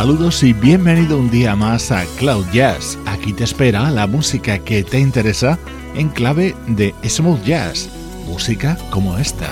Saludos y bienvenido un día más a Cloud Jazz. Aquí te espera la música que te interesa en clave de smooth jazz, música como esta.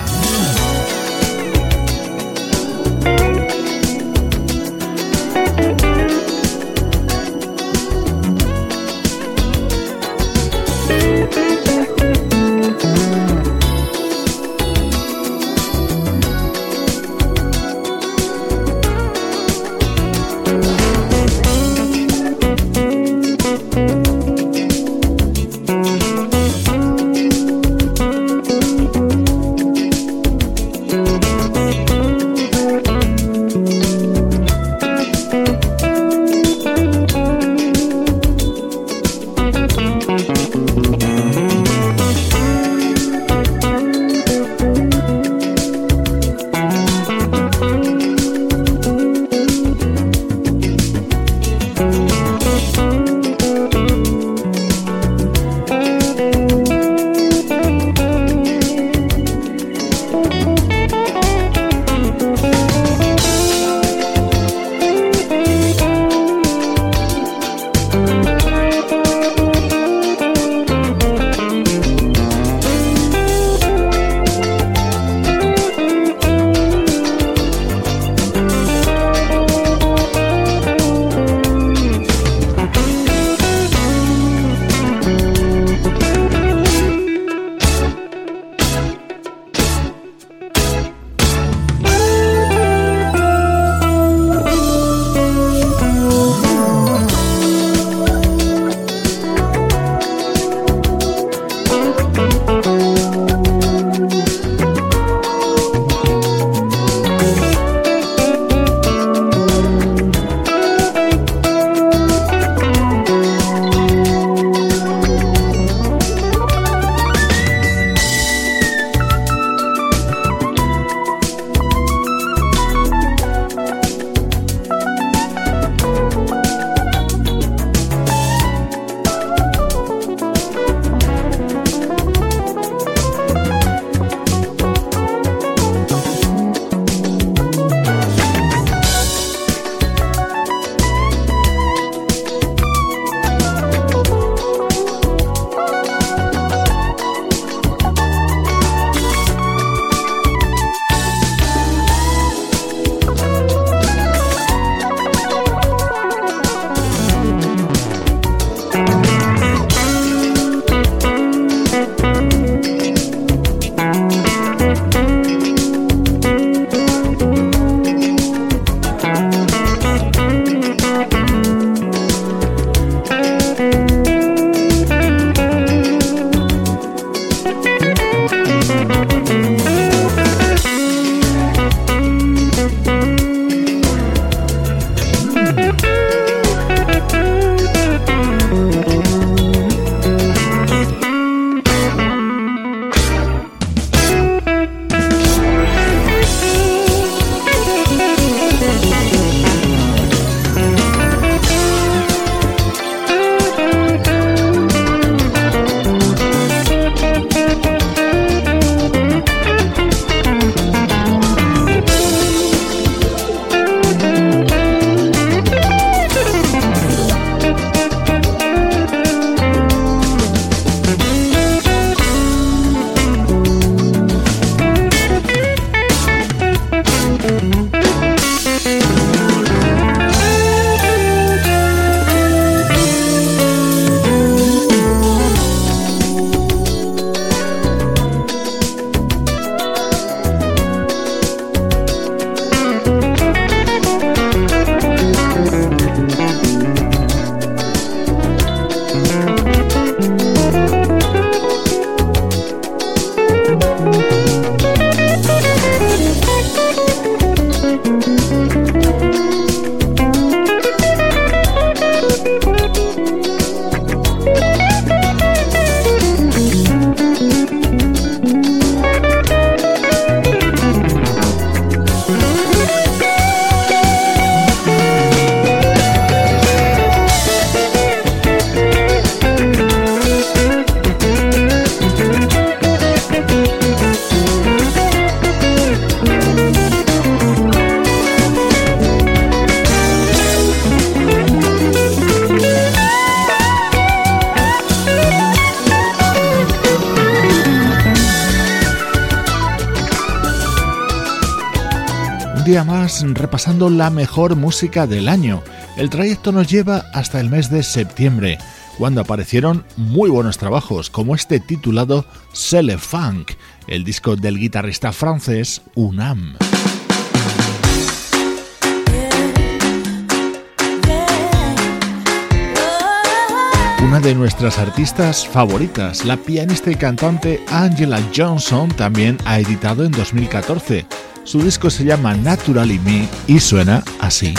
Repasando la mejor música del año. El trayecto nos lleva hasta el mes de septiembre, cuando aparecieron muy buenos trabajos, como este titulado Cele Funk, el disco del guitarrista francés Unam. una de nuestras artistas favoritas, la pianista y cantante Angela Johnson, también ha editado en 2014. Su disco se llama Naturally Me y suena así.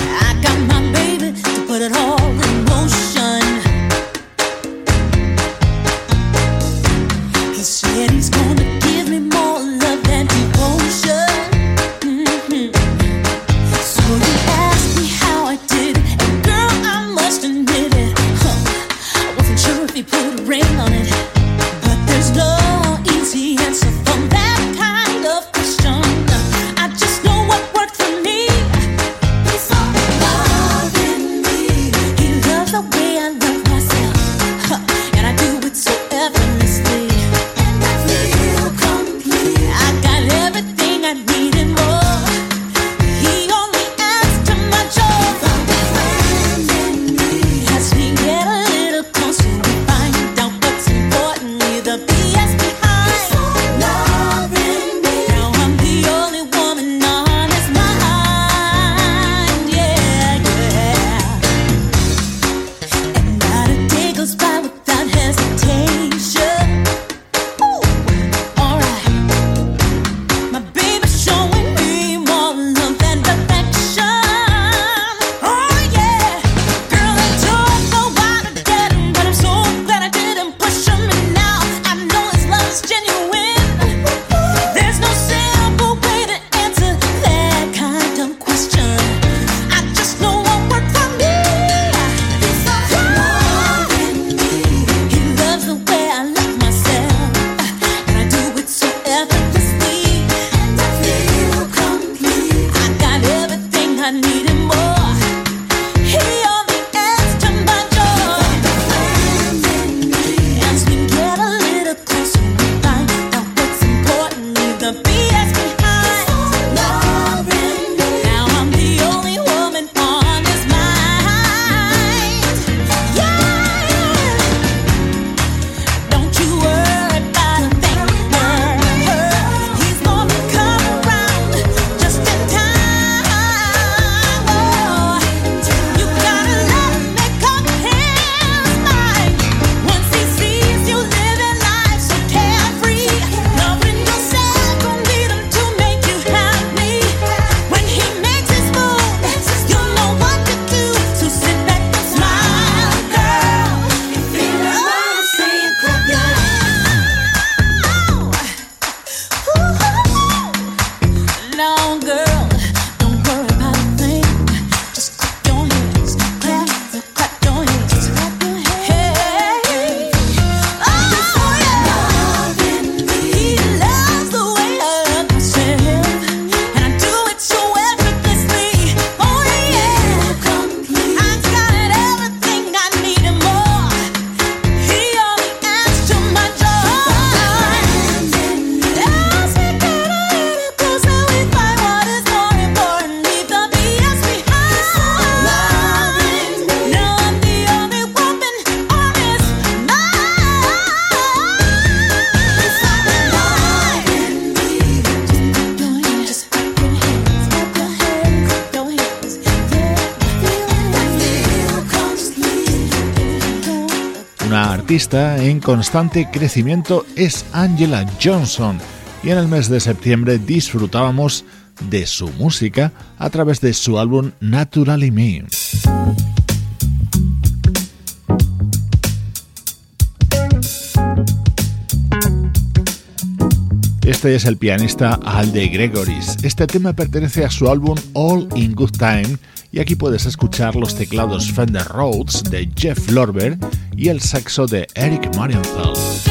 En constante crecimiento es Angela Johnson y en el mes de septiembre disfrutábamos de su música a través de su álbum Naturally Me. Este es el pianista Alde Gregoris. Este tema pertenece a su álbum All in Good Time y aquí puedes escuchar los teclados Fender Rhodes de Jeff Lorber y el saxo de Eric Marienthal.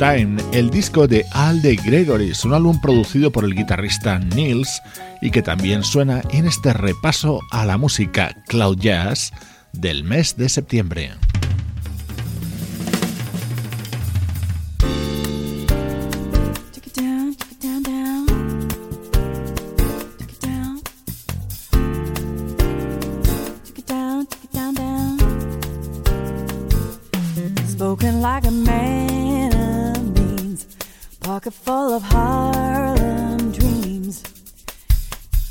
Time, el disco de Al de Gregoris, un álbum producido por el guitarrista Nils y que también suena en este repaso a la música cloud jazz del mes de septiembre.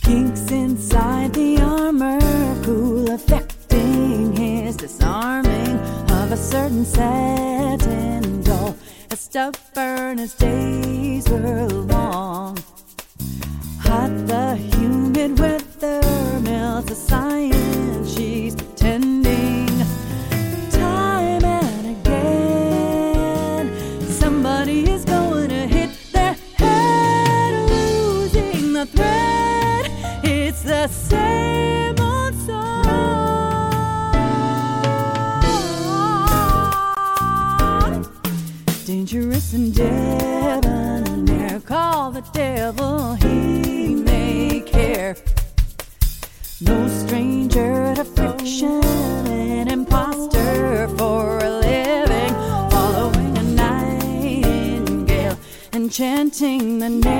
Kinks inside the armor, cool affecting his disarming of a certain satin doll. A stubborn as days were long. Hot the humid weather melts the enchanting the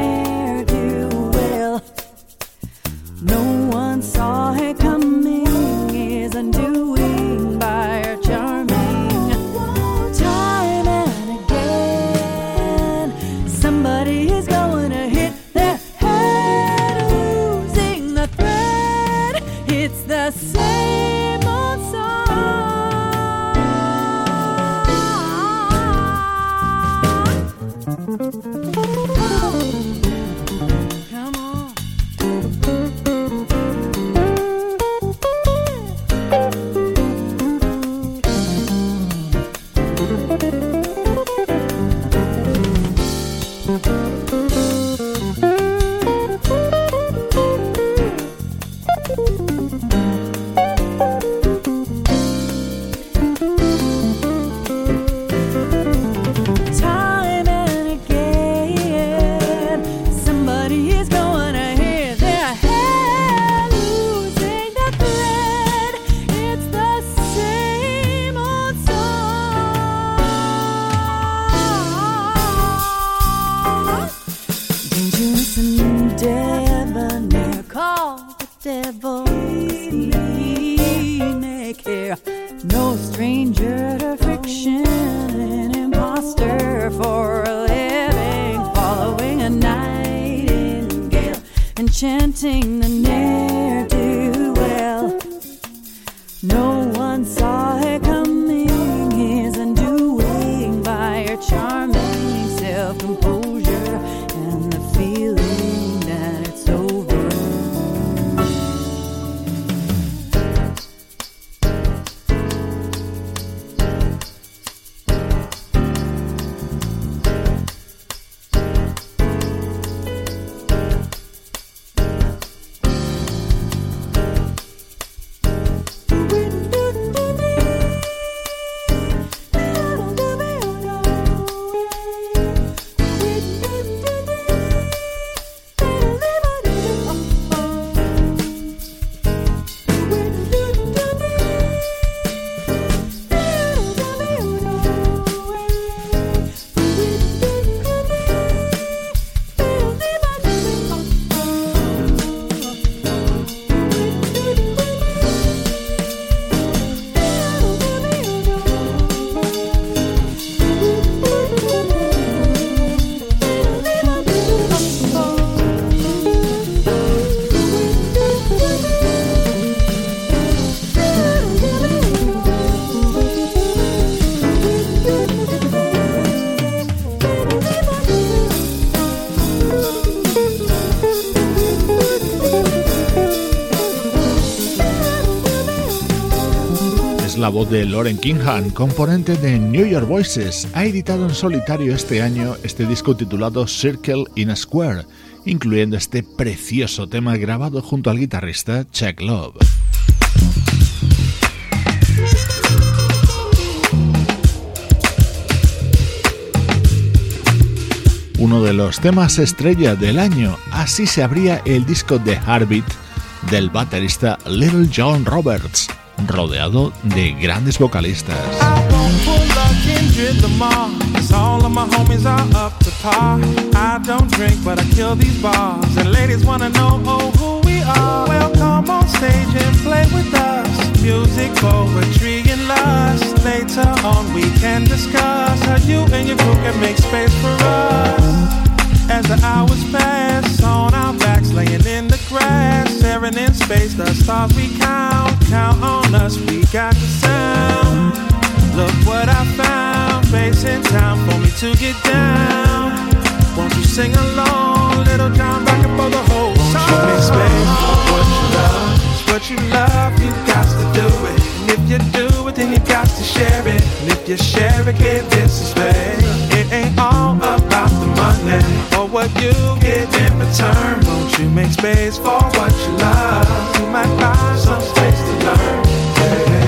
la voz de Lauren Kingham, componente de New York Voices. Ha editado en solitario este año este disco titulado Circle in a Square, incluyendo este precioso tema grabado junto al guitarrista Chuck Love. uno de los temas estrella del año. Así se abría el disco de Heartbeat del baterista Little John Roberts, rodeado de grandes vocalistas. Oh, music, poetry, and lust. Later on, we can discuss how you and your crew can make space for us. As the hours pass, on our backs, laying in the grass, staring in space, the stars we count. Count on us, we got the sound. Look what I found, bass in time for me to get down. Won't you sing along, little John, back up for the whole song? Won't you space what you love? It's what you love, you got to do it. And if you do then you got to share it. And if you share it, give this a space. It ain't all about the money or what you get in return. Won't you make space for what you love? You might find some space to learn. Hey,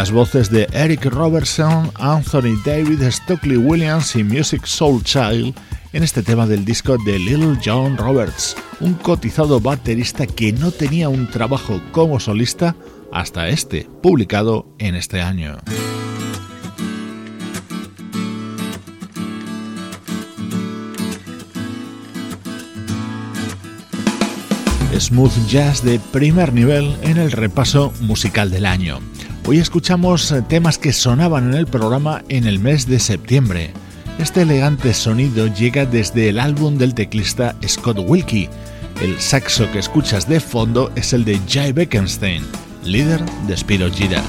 Las voces de Eric Robertson, Anthony David, Stockley Williams y Music Soul Child en este tema del disco de Little John Roberts, un cotizado baterista que no tenía un trabajo como solista hasta este, publicado en este año. Smooth jazz de primer nivel en el repaso musical del año. Hoy escuchamos temas que sonaban en el programa en el mes de septiembre. Este elegante sonido llega desde el álbum del teclista Scott Wilkie. El saxo que escuchas de fondo es el de Jay Beckenstein, líder de Spiro Gira.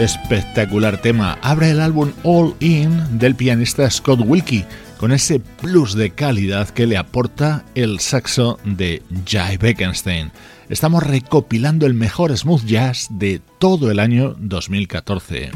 Espectacular tema. Abre el álbum All In del pianista Scott Wilkie con ese plus de calidad que le aporta el saxo de Jai Beckenstein. Estamos recopilando el mejor smooth jazz de todo el año 2014.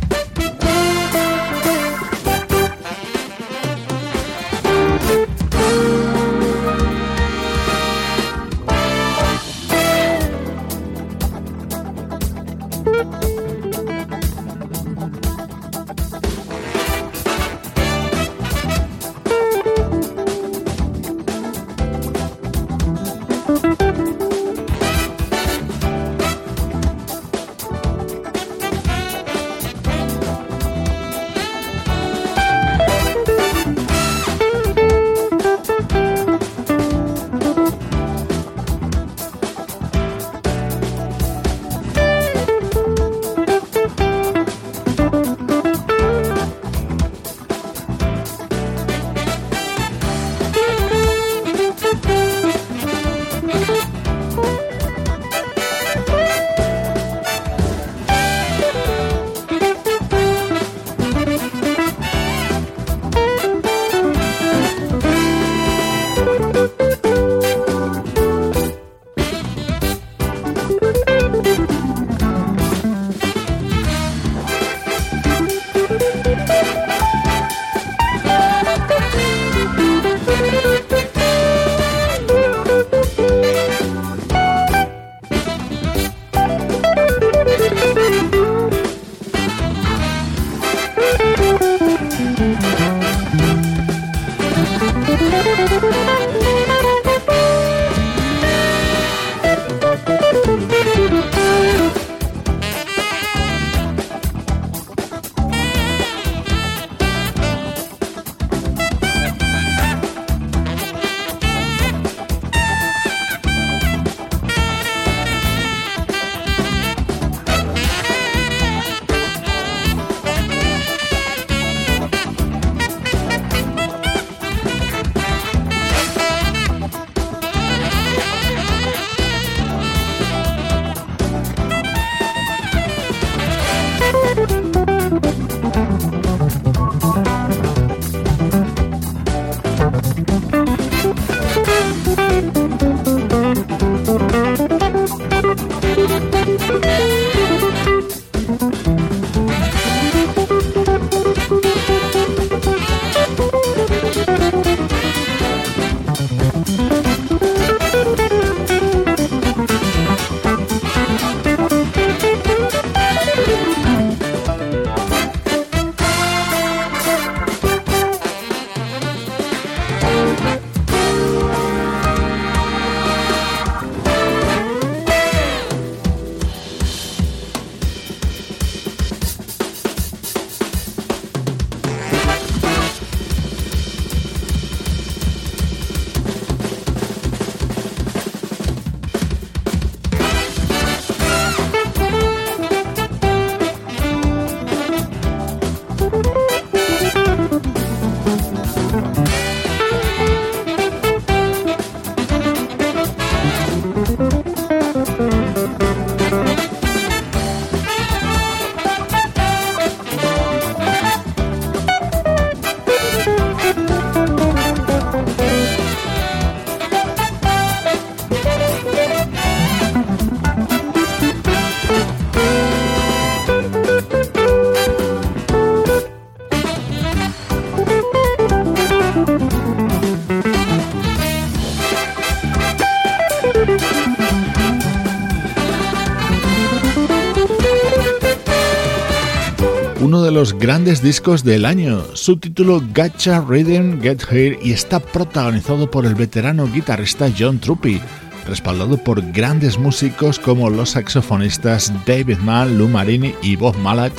Grandes discos del año. Su título Gacha Rhythm Get Here y está protagonizado por el veterano guitarrista John Truppi, respaldado por grandes músicos como los saxofonistas David Mann, Lou Marini y Bob Malach,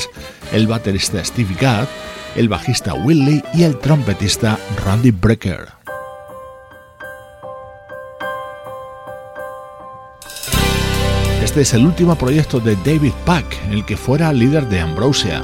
el baterista Steve Gadd, el bajista Willie y el trompetista Randy Brecker. Este es el último proyecto de David Pack, el que fuera líder de Ambrosia.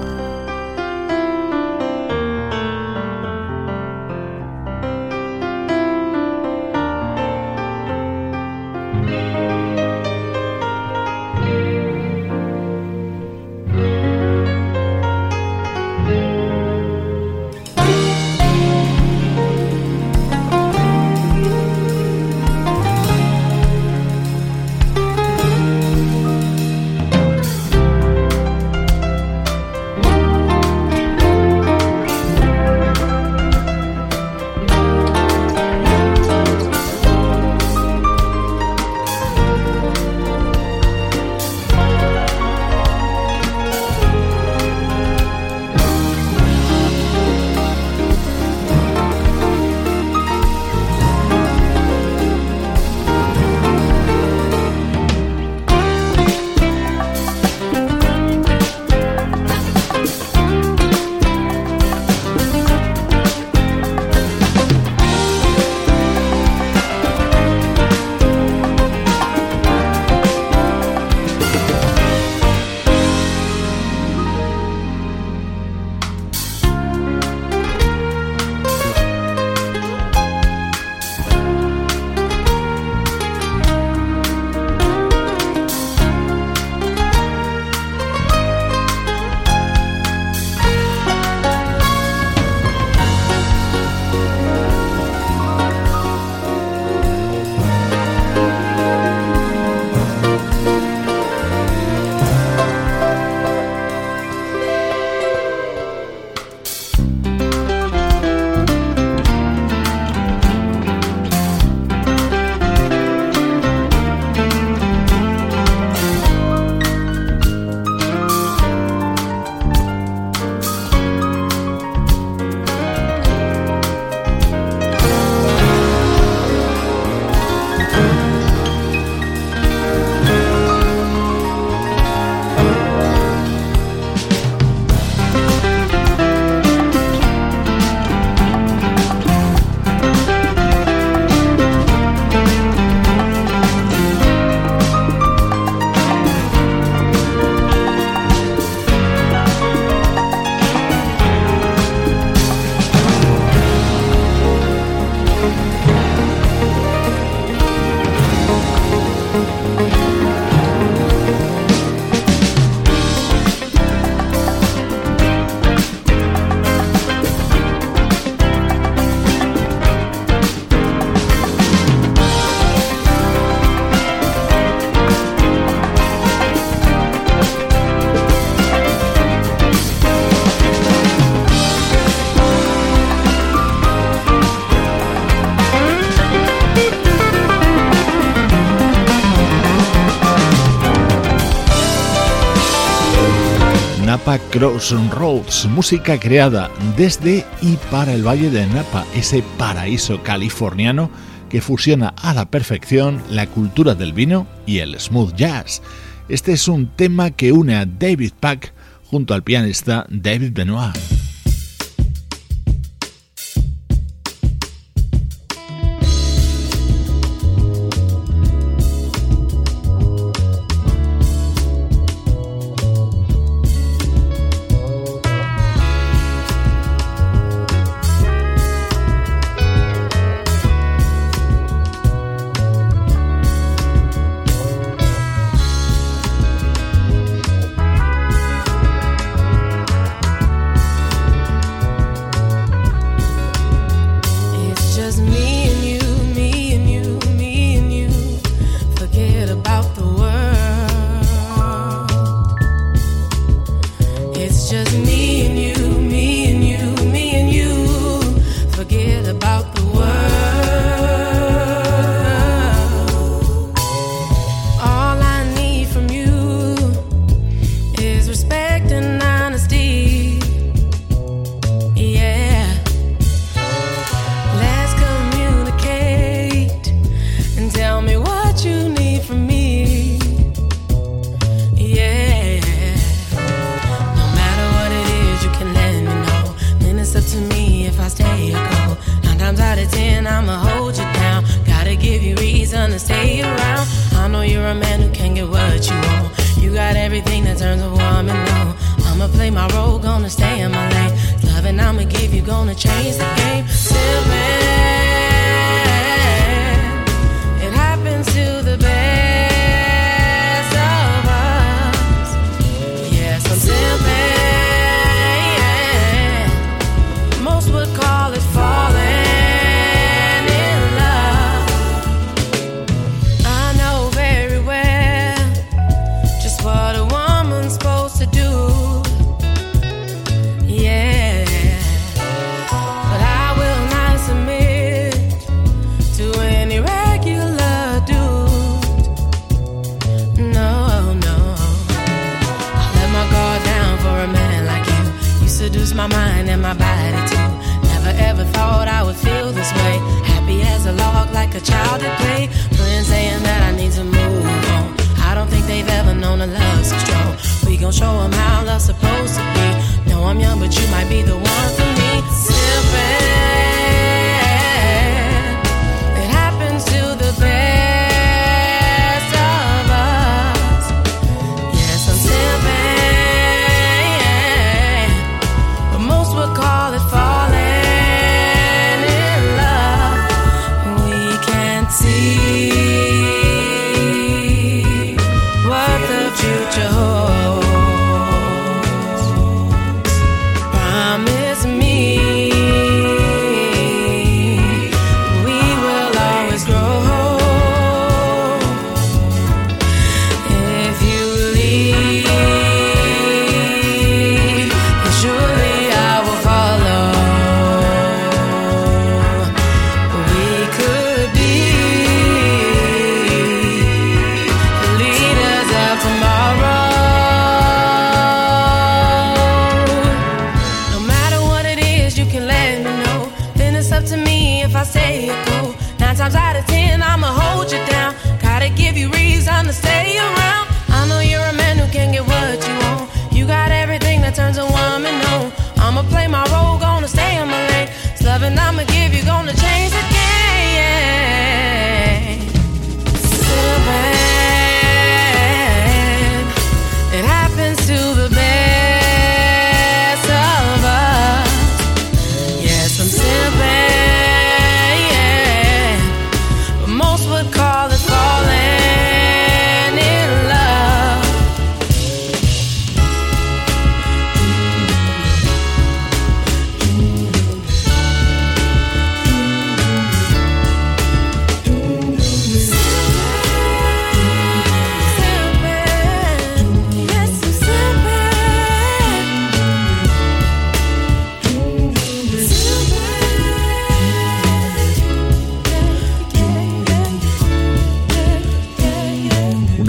Crossroads, música creada desde y para el Valle de Napa, ese paraíso californiano que fusiona a la perfección la cultura del vino y el smooth jazz. Este es un tema que une a David Pack junto al pianista David Benoit.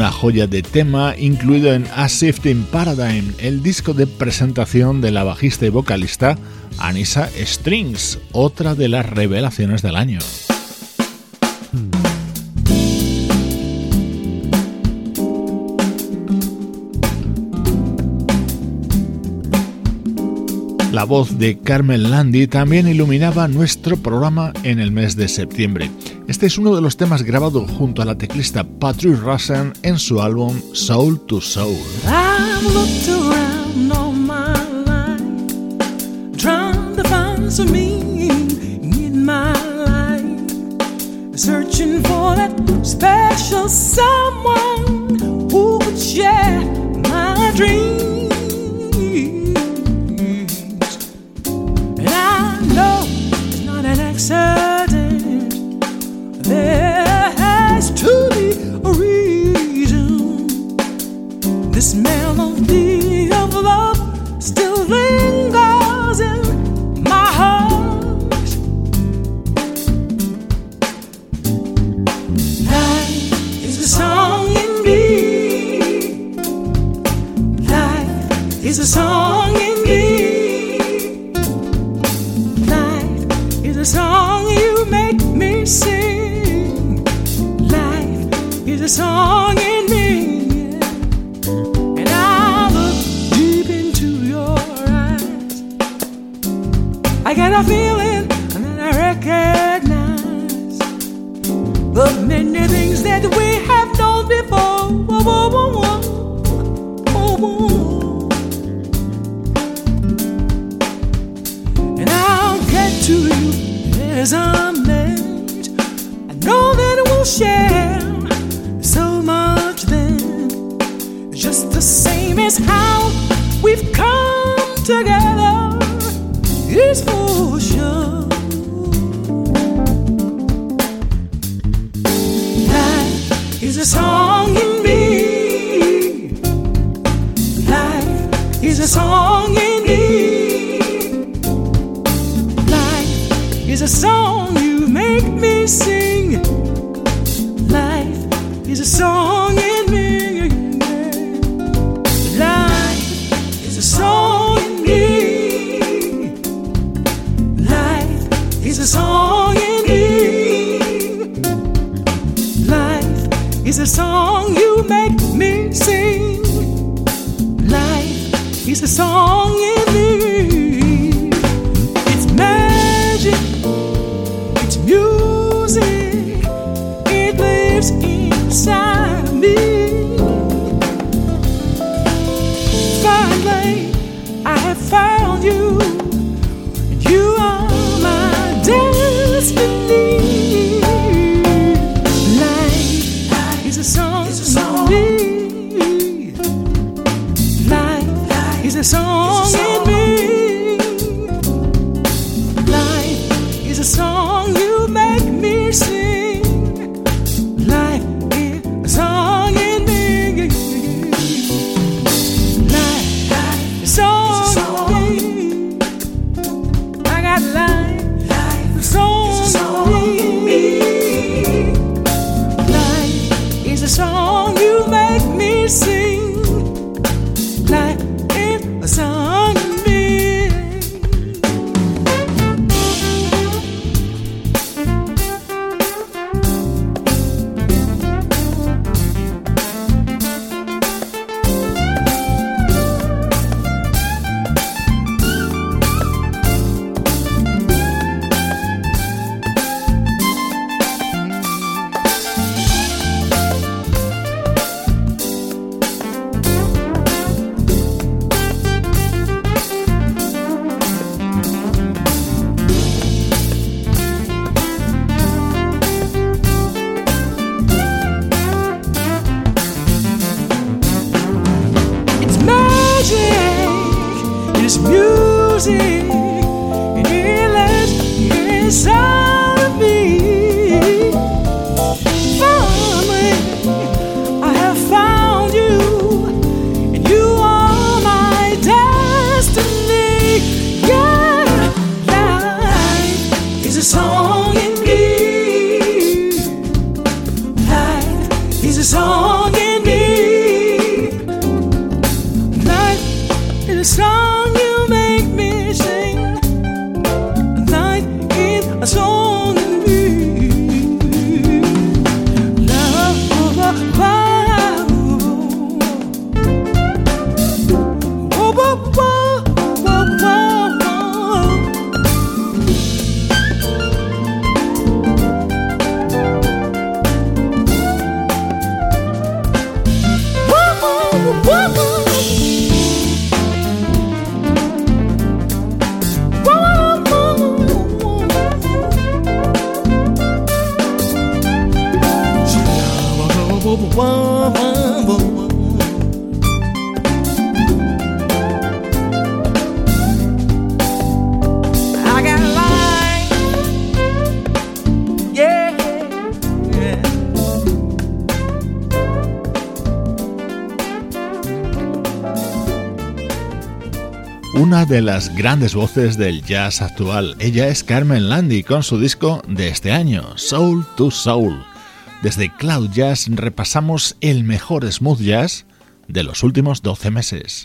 Joya de tema incluido en A Shifting Paradigm, el disco de presentación de la bajista y vocalista Anissa Strings, otra de las revelaciones del año. La voz de Carmen Landi también iluminaba nuestro programa en el mes de septiembre. Este es uno de los temas grabados junto a la teclista Patrick Russen en su álbum Soul to Soul. searching for that special someone who could share my dreams. Man. imprisonment. I know that we'll share so much then. Just the same as how we've come together is for. The song. song you make me sing. Una de las grandes voces del jazz actual. Ella es Carmen Landy con su disco de este año, Soul to Soul. Desde Cloud Jazz repasamos el mejor smooth jazz de los últimos 12 meses.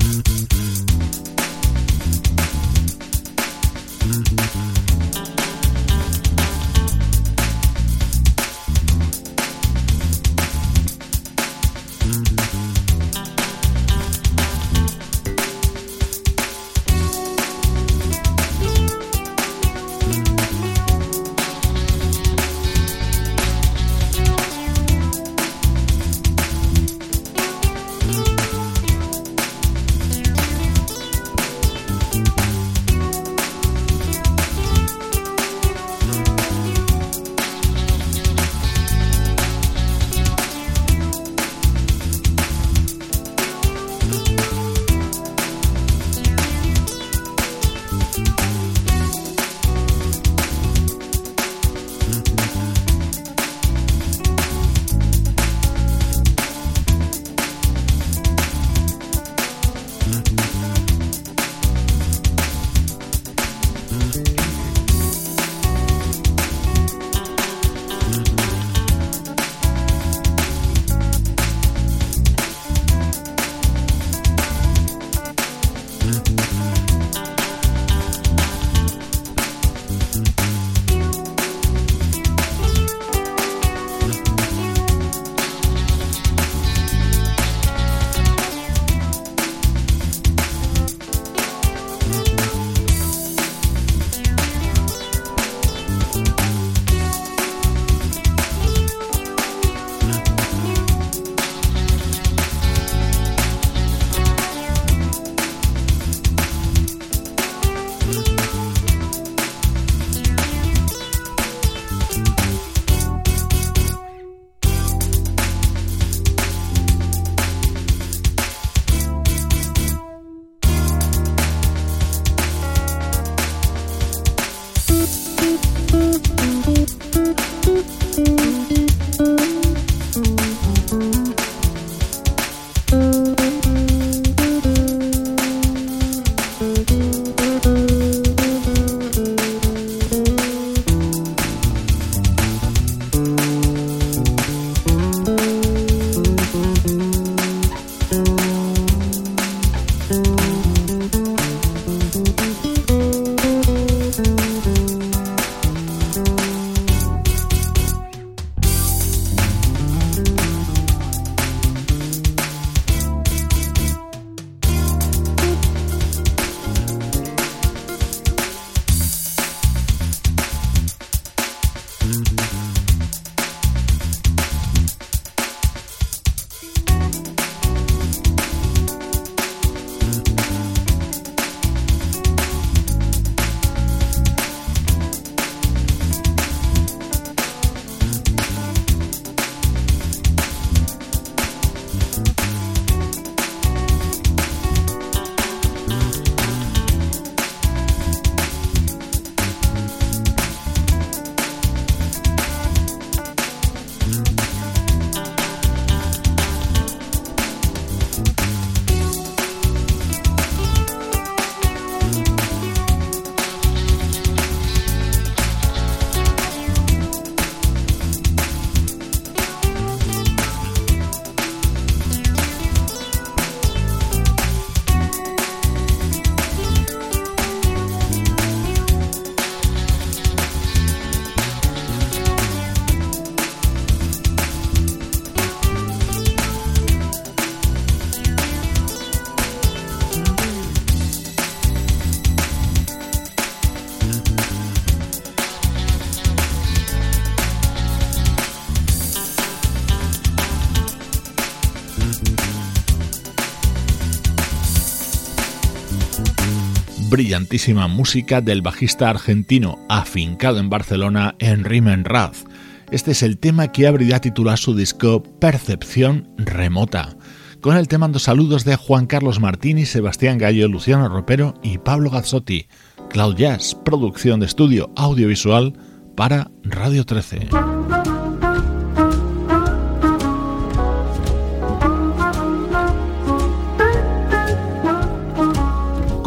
Brillantísima música del bajista argentino afincado en Barcelona, Henry Menraz. Este es el tema que abrirá titular su disco Percepción Remota. Con el te mando saludos de Juan Carlos Martini, Sebastián Gallo, Luciano Ropero y Pablo Gazzotti. Cloud Jazz, producción de estudio audiovisual para Radio 13.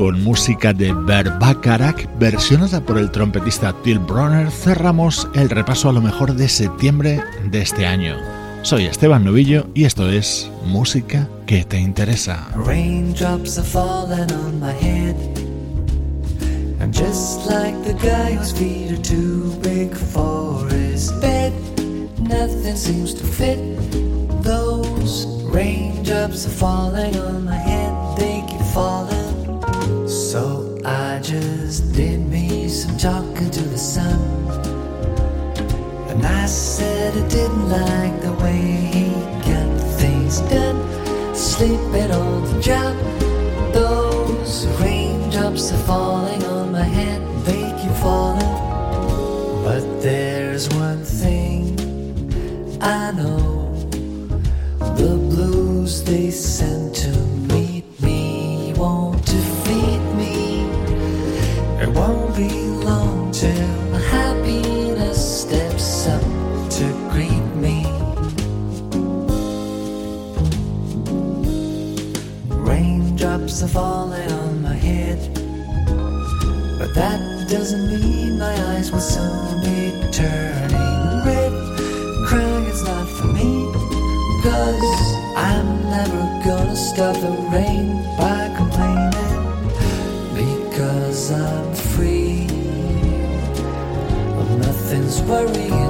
Con música de Berbakarak versionada por el trompetista Till Bronner, cerramos el repaso a lo mejor de septiembre de este año. Soy Esteban Novillo y esto es Música que te interesa. Raindrops are falling on my head. I'm just like the guy whose feet are too big for his bed. Nothing seems to fit. Those raindrops are falling on my head, just did me some talking to the sun. And I said I didn't like the way he got things done. Sleeping on the job. Those raindrops are falling that doesn't mean my eyes will soon be turning red. Crying is not for me, cause I'm never gonna stop the rain by complaining because I'm free. Well, nothing's worrying